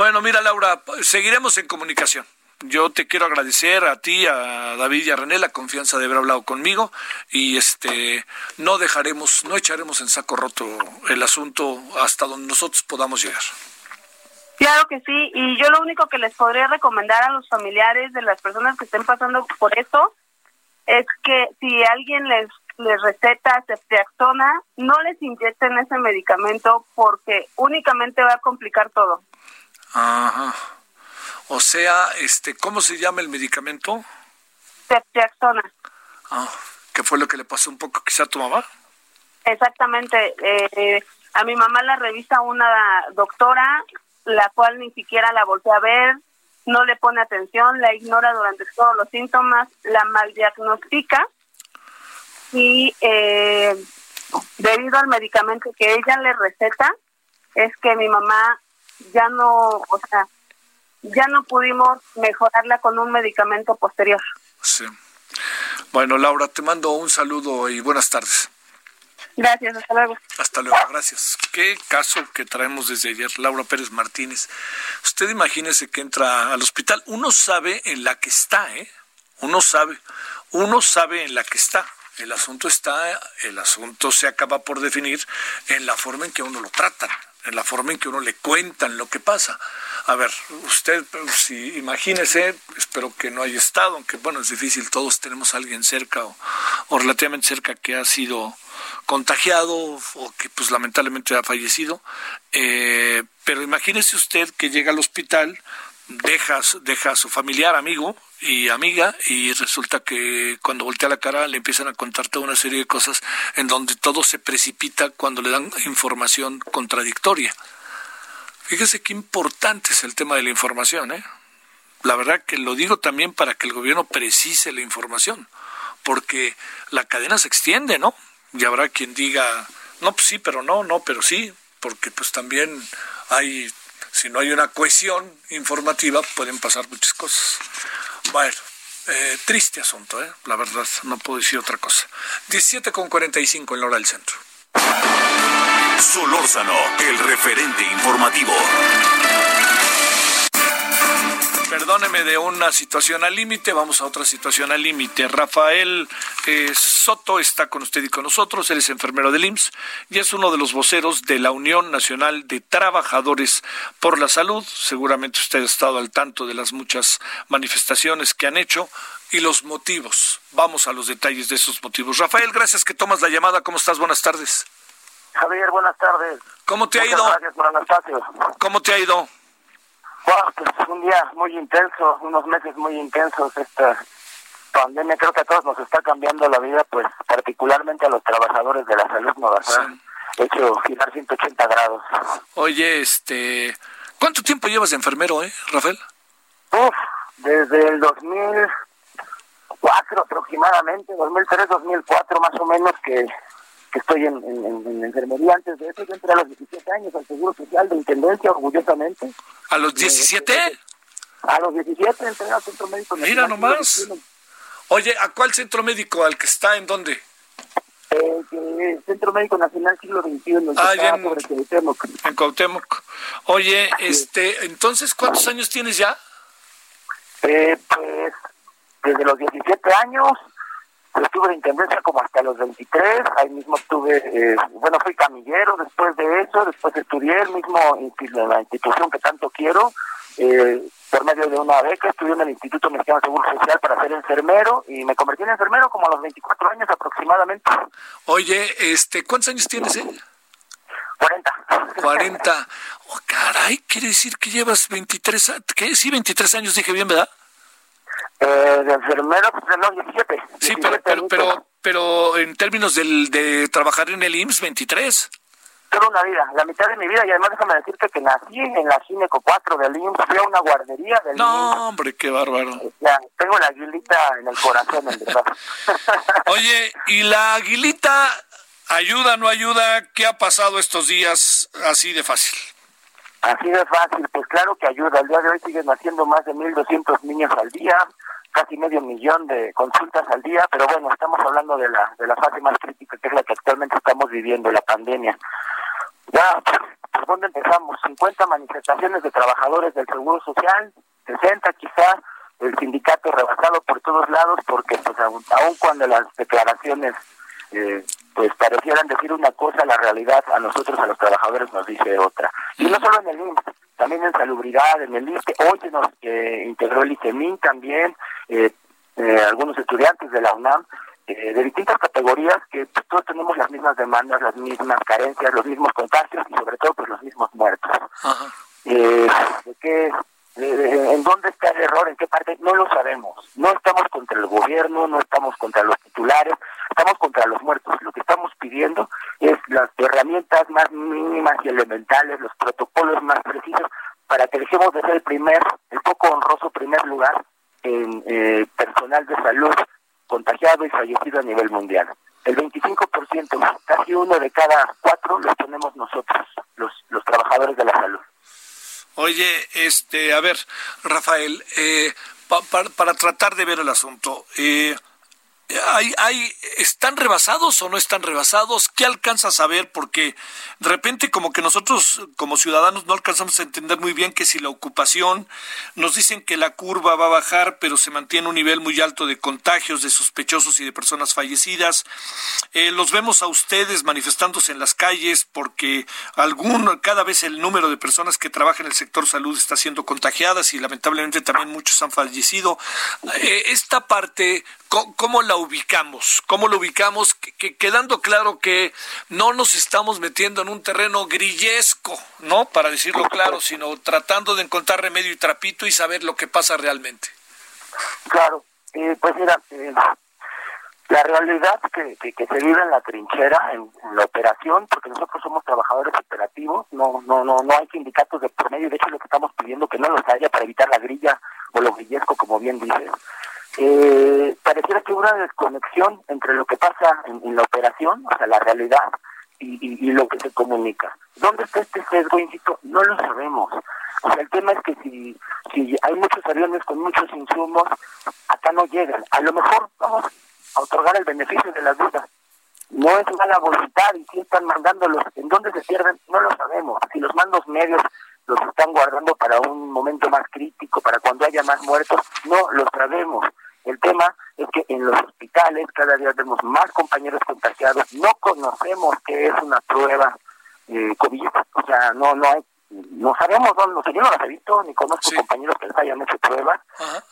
bueno, mira, Laura, seguiremos en comunicación. Yo te quiero agradecer a ti, a David y a René la confianza de haber hablado conmigo y este no dejaremos, no echaremos en saco roto el asunto hasta donde nosotros podamos llegar. Claro que sí, y yo lo único que les podría recomendar a los familiares de las personas que estén pasando por esto es que si alguien les les receta ceftriaxona, no les inyecten ese medicamento porque únicamente va a complicar todo. Ajá. O sea, este, ¿cómo se llama el medicamento? Ceftriaxona. Ah, ¿qué fue lo que le pasó un poco quizá a tu mamá? Exactamente. Eh, a mi mamá la revisa una doctora, la cual ni siquiera la voltea a ver, no le pone atención, la ignora durante todos los síntomas, la maldiagnostica y eh, debido al medicamento que ella le receta, es que mi mamá ya no, o sea, ya no pudimos mejorarla con un medicamento posterior. Sí. Bueno, Laura, te mando un saludo y buenas tardes. Gracias, hasta luego. Hasta luego, gracias. Qué caso que traemos desde ayer, Laura Pérez Martínez. Usted imagínese que entra al hospital, uno sabe en la que está, ¿eh? Uno sabe, uno sabe en la que está. El asunto está, el asunto se acaba por definir en la forma en que uno lo tratan, en la forma en que uno le cuentan lo que pasa. A ver, usted, si imagínese, espero que no haya estado, aunque bueno, es difícil, todos tenemos a alguien cerca o, o relativamente cerca que ha sido contagiado o que pues lamentablemente ha fallecido. Eh, pero imagínese usted que llega al hospital, deja, deja a su familiar, amigo y amiga y resulta que cuando voltea la cara le empiezan a contar toda una serie de cosas en donde todo se precipita cuando le dan información contradictoria. Fíjese qué importante es el tema de la información, ¿eh? La verdad que lo digo también para que el gobierno precise la información, porque la cadena se extiende, ¿no? Y habrá quien diga, no, pues sí, pero no, no, pero sí, porque pues también hay, si no hay una cohesión informativa, pueden pasar muchas cosas. Bueno, eh, triste asunto, ¿eh? La verdad, no puedo decir otra cosa. 17 con 45 en la hora del centro. Solórzano, el referente informativo. Perdóneme de una situación al límite, vamos a otra situación al límite. Rafael eh, Soto está con usted y con nosotros, él es enfermero del IMSS y es uno de los voceros de la Unión Nacional de Trabajadores por la Salud. Seguramente usted ha estado al tanto de las muchas manifestaciones que han hecho y los motivos. Vamos a los detalles de esos motivos. Rafael, gracias que tomas la llamada. ¿Cómo estás? Buenas tardes. Javier, buenas tardes. ¿Cómo te ha ido? Gracias por Anastasio. ¿Cómo te ha ido? Wow, pues un día muy intenso, unos meses muy intensos. Esta pandemia creo que a todos nos está cambiando la vida, pues particularmente a los trabajadores de la salud nos ha hecho girar 180 grados. Oye, este, ¿cuánto tiempo llevas de enfermero, eh, Rafael? Uf, desde el 2004 aproximadamente, 2003, 2004 más o menos que, que estoy en, en, en- en enfermería. Antes de eso yo entré a los 17 años al Seguro Social de Intendencia, orgullosamente. ¿A los 17? A los 17 entré al Centro Médico Mira Nacional. nomás. Oye, ¿a cuál centro médico? ¿Al que está en dónde? Eh, Centro Médico Nacional Siglo XXI. Ah, ya en, Cuauhtémoc. En Cuauhtémoc. Oye, este, entonces, ¿cuántos años tienes ya? Eh, pues, desde los 17 años, estuve de intendencia como hasta los 23, ahí mismo estuve, eh, bueno, fui camillero después de eso, después estudié el mismo la institución que tanto quiero, eh, por medio de una beca, estudié en el Instituto Mexicano de Seguro Social para ser enfermero y me convertí en enfermero como a los 24 años aproximadamente. Oye, este, ¿cuántos años tienes, eh? 40. 40. [laughs] Oh, caray, quiere decir que llevas 23, ¿qué? Sí, 23 años, dije bien, ¿verdad? Eh, de enfermero, pues no, 17. Sí, pero, pero, pero, en términos del, de trabajar en el IMSS, 23 toda una vida, la mitad de mi vida, y además déjame decirte que nací en la Gineco 4 del IMSS, fui a una guardería del No, hombre, qué bárbaro. Ya, tengo la aguilita en el corazón, en verdad. [laughs] Oye, ¿y la aguilita ayuda, no ayuda? ¿Qué ha pasado estos días así de fácil? Así de fácil, pues claro que ayuda. El día de hoy siguen naciendo más de 1.200 niños al día, casi medio millón de consultas al día, pero bueno, estamos hablando de la, de la fase más crítica, que es la que actualmente estamos viviendo, la pandemia. Ya, ¿por dónde empezamos? 50 manifestaciones de trabajadores del Seguro Social, 60 quizá, el sindicato rebasado por todos lados, porque pues aun, cuando las declaraciones eh, pues parecieran decir una cosa, la realidad a nosotros, a los trabajadores, nos dice otra. Y no solo en el IMSS, también en salubridad, en el ISTE, hoy se nos eh, integró el ICEMIN también, eh, eh, algunos estudiantes de la UNAM, eh, de distintas categorías que pues, todos tenemos las mismas demandas, las mismas carencias, los mismos contagios y sobre todo pues los mismos muertos. Eh, ¿de qué, ¿En dónde está el error? ¿En qué parte? No lo sabemos. No estamos contra el gobierno, no estamos contra los titulares, estamos contra los muertos. Lo que estamos pidiendo es las herramientas más mínimas y elementales, los protocolos más precisos para que dejemos de ser el primer, el poco honroso primer lugar en eh, personal de salud contagiado y fallecido a nivel mundial. El 25%, casi uno de cada cuatro, lo tenemos nosotros, los, los trabajadores de la salud. Oye, este, a ver, Rafael, eh, para tratar de ver el asunto, eh, hay, hay, ¿están rebasados o no están rebasados? ¿Qué alcanzas a ver? Porque de repente como que nosotros como ciudadanos no alcanzamos a entender muy bien que si la ocupación nos dicen que la curva va a bajar, pero se mantiene un nivel muy alto de contagios, de sospechosos y de personas fallecidas. Eh, los vemos a ustedes manifestándose en las calles porque algún, cada vez el número de personas que trabajan en el sector salud está siendo contagiadas y lamentablemente también muchos han fallecido. Eh, esta parte, ¿cómo la ubicamos? ¿Cómo lo ubicamos? Que, quedando claro que no nos estamos metiendo en un terreno grillesco, ¿no? Para decirlo claro, sino tratando de encontrar remedio y trapito y saber lo que pasa realmente. Claro, eh, pues mira, eh, la realidad que, que, se vive en la trinchera, en, la operación, porque nosotros somos trabajadores operativos, no no no no hay sindicatos de por medio, de hecho lo que estamos pidiendo que no los haya para evitar la grilla o lo grillesco, como bien dices eh, pareciera que hubo una desconexión entre lo que pasa en, la operación, o sea, la realidad, y, lo que se comunica. ¿Dónde está este sesgo, insisto? No lo sabemos. O sea, el tema es que si, hay muchos aviones con muchos insumos, acá no llegan. A lo mejor vamos a otorgar el beneficio de la duda. No es mala voluntad y si están mandándolos, ¿en dónde se pierden? No lo sabemos. Si los mandos medios los están guardando para un momento más crítico, para cuando haya más muertos, no lo sabemos. El tema es que en los hospitales cada día vemos más compañeros contagiados, no conocemos qué es una prueba eh, COVID, o sea, no no hay, no sabemos dónde, yo no las he visto, ni conozco compañeros que les hayan hecho pruebas.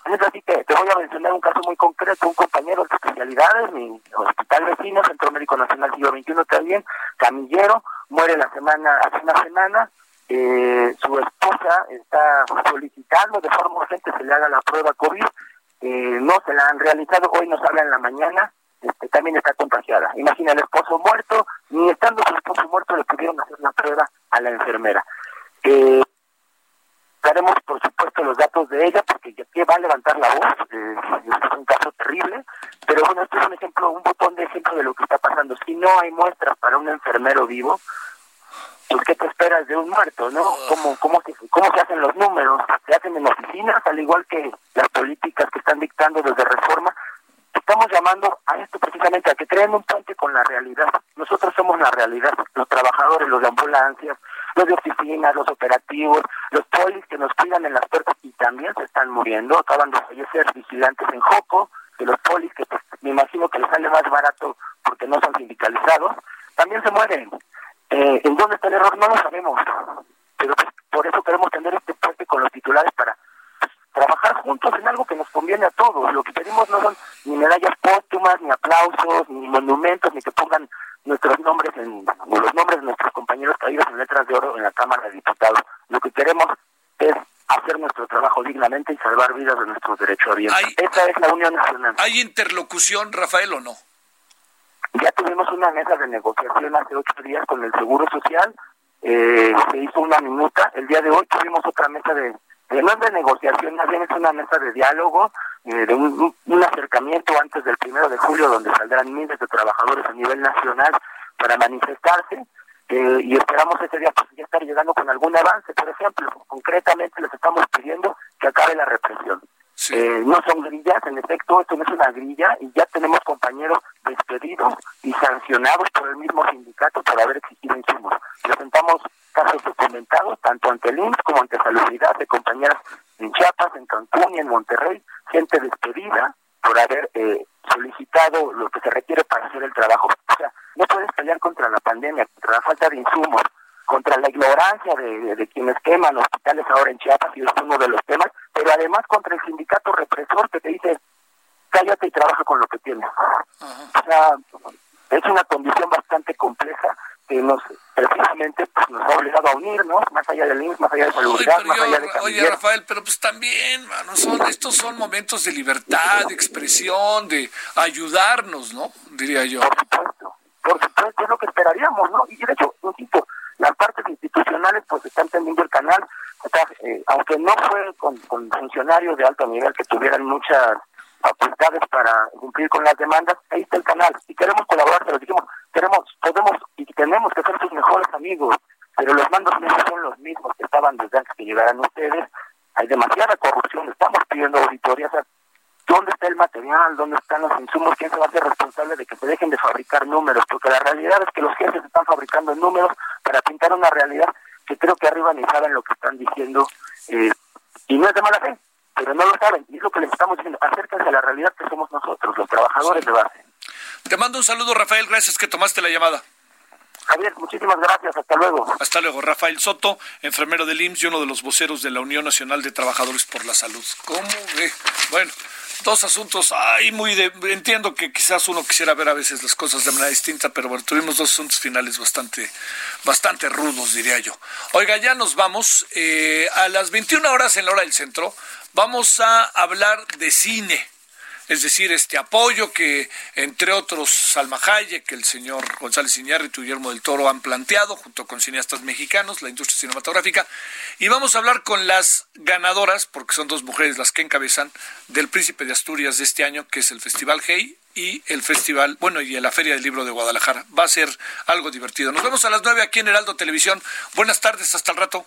Es así que te voy a mencionar un caso muy concreto, un compañero de especialidades, mi hospital vecino, Centro Médico Nacional Siglo XXI también, camillero, muere la semana, hace una semana, eh, su esposa está solicitando de forma urgente que se le haga la prueba COVID, eh, no se la han realizado, hoy nos habla en la mañana, este, también está contagiada. Imagina el esposo muerto, ni estando su esposo muerto le pudieron hacer la prueba a la enfermera. Eh, daremos, por supuesto, los datos de ella, porque ya que va a levantar la voz, eh, es un caso terrible, pero bueno, esto es un ejemplo, un botón de ejemplo de lo que está pasando. Si no hay muestras para un enfermero vivo, pues ¿qué te esperas de un muerto, no? ¿Cómo, cómo, se, ¿Cómo se hacen los números? ¿Se hacen en oficinas, al igual que las políticas que están dictando desde reforma? estamos llamando a esto precisamente, a que creen un puente con la realidad. Nosotros somos la realidad, los trabajadores, los de ambulancias, los de oficinas, los operativos, los polis que nos cuidan en las puertas y también se están muriendo, acaban de fallecer vigilantes en Joco, de los polis que pues, me imagino que les sale más barato porque no son sindicalizados, también se mueren. Eh, ¿En dónde está el error? No lo sabemos, pero pues, por eso queremos tener este puente con los titulares para trabajar juntos en algo que nos conviene a todos. Lo que pedimos no son ni medallas póstumas, ni aplausos, ni monumentos, ni que pongan nuestros nombres en, o los nombres de nuestros compañeros caídos en letras de oro en la Cámara de Diputados. Lo que queremos es hacer nuestro trabajo dignamente y salvar vidas de nuestros derechos. Esa es la Unión Nacional. ¿Hay interlocución, Rafael, o no? Ya tuvimos una mesa de negociación hace ocho días con el Seguro Social. Eh, se hizo una minuta. El día de hoy tuvimos otra mesa de no es de negociación, más bien es una mesa de diálogo, eh, de un, acercamiento antes del primero de julio, donde saldrán miles de trabajadores a nivel nacional para manifestarse. Eh, y esperamos ese día pues, ya estar llegando con algún avance. Por ejemplo, concretamente les estamos pidiendo que acabe la represión. Eh, no son grillas, en efecto, esto no es una grilla y ya tenemos compañeros despedidos y sancionados por el mismo sindicato por haber exigido insumos. Presentamos casos documentados tanto ante el IMSS como ante Salubridad de compañeras en Chiapas, en Cancún y en Monterrey, gente despedida por haber eh, solicitado lo que se requiere para hacer el trabajo. O sea, no puedes pelear contra la pandemia, contra la falta de insumos, contra la ignorancia de, de, quienes queman hospitales ahora en Chiapas, y es uno de los temas, pero además contra el sindicato represor que te dice, cállate y trabaja con lo que tienes. O sea, es una condición bastante compleja que nos precisamente pues, nos ha obligado a unirnos, más allá del INSS, más allá de salubridad, más allá de Oye, Rafael, pero pues también, mano, son, estos son momentos de libertad, de expresión, de ayudarnos, ¿no? Diría yo. Por supuesto, por supuesto, es lo que esperaríamos, ¿no? Y de hecho, insisto, las partes institucionales pues están teniendo el canal, eh, aunque no fue con, funcionarios de alto nivel que tuvieran muchas facultades para cumplir con las demandas, ahí está el canal. Y queremos colaborar, pero dijimos, queremos, podemos y tenemos que ser sus mejores amigos, pero los mandos no son los mismos que estaban desde antes que llegaran ustedes, hay demasiada corrupción, estamos pidiendo auditorías, ¿dónde está el material? ¿Dónde están los insumos? ¿Quién se va a hacer responsable de que se dejen de fabricar números? Porque la realidad es que los jefes están fabricando números para pintar una realidad que creo que arriba ni saben lo que están diciendo eh, y no es de mala fe, pero no lo saben y es lo que les estamos diciendo, acérquense a la realidad que somos nosotros, los trabajadores de base. Te mando un saludo, Rafael, gracias que tomaste la llamada. Javier, muchísimas gracias. Hasta luego. Hasta luego. Rafael Soto, enfermero del IMSS y uno de los voceros de la Unión Nacional de Trabajadores por la Salud. ¿Cómo ve? Bueno, dos asuntos. Ay, muy de, entiendo que quizás uno quisiera ver a veces las cosas de manera distinta, pero bueno, tuvimos dos asuntos finales bastante, bastante rudos, diría yo. Oiga, ya nos vamos. Eh, a las 21 horas en la hora del centro vamos a hablar de cine es decir, este apoyo que, entre otros, Salma Hayek, el señor González Iñárritu y Guillermo del Toro han planteado, junto con cineastas mexicanos, la industria cinematográfica. Y vamos a hablar con las ganadoras, porque son dos mujeres las que encabezan, del Príncipe de Asturias de este año, que es el Festival Hey y el Festival, bueno, y la Feria del Libro de Guadalajara. Va a ser algo divertido. Nos vemos a las nueve aquí en Heraldo Televisión. Buenas tardes, hasta el rato.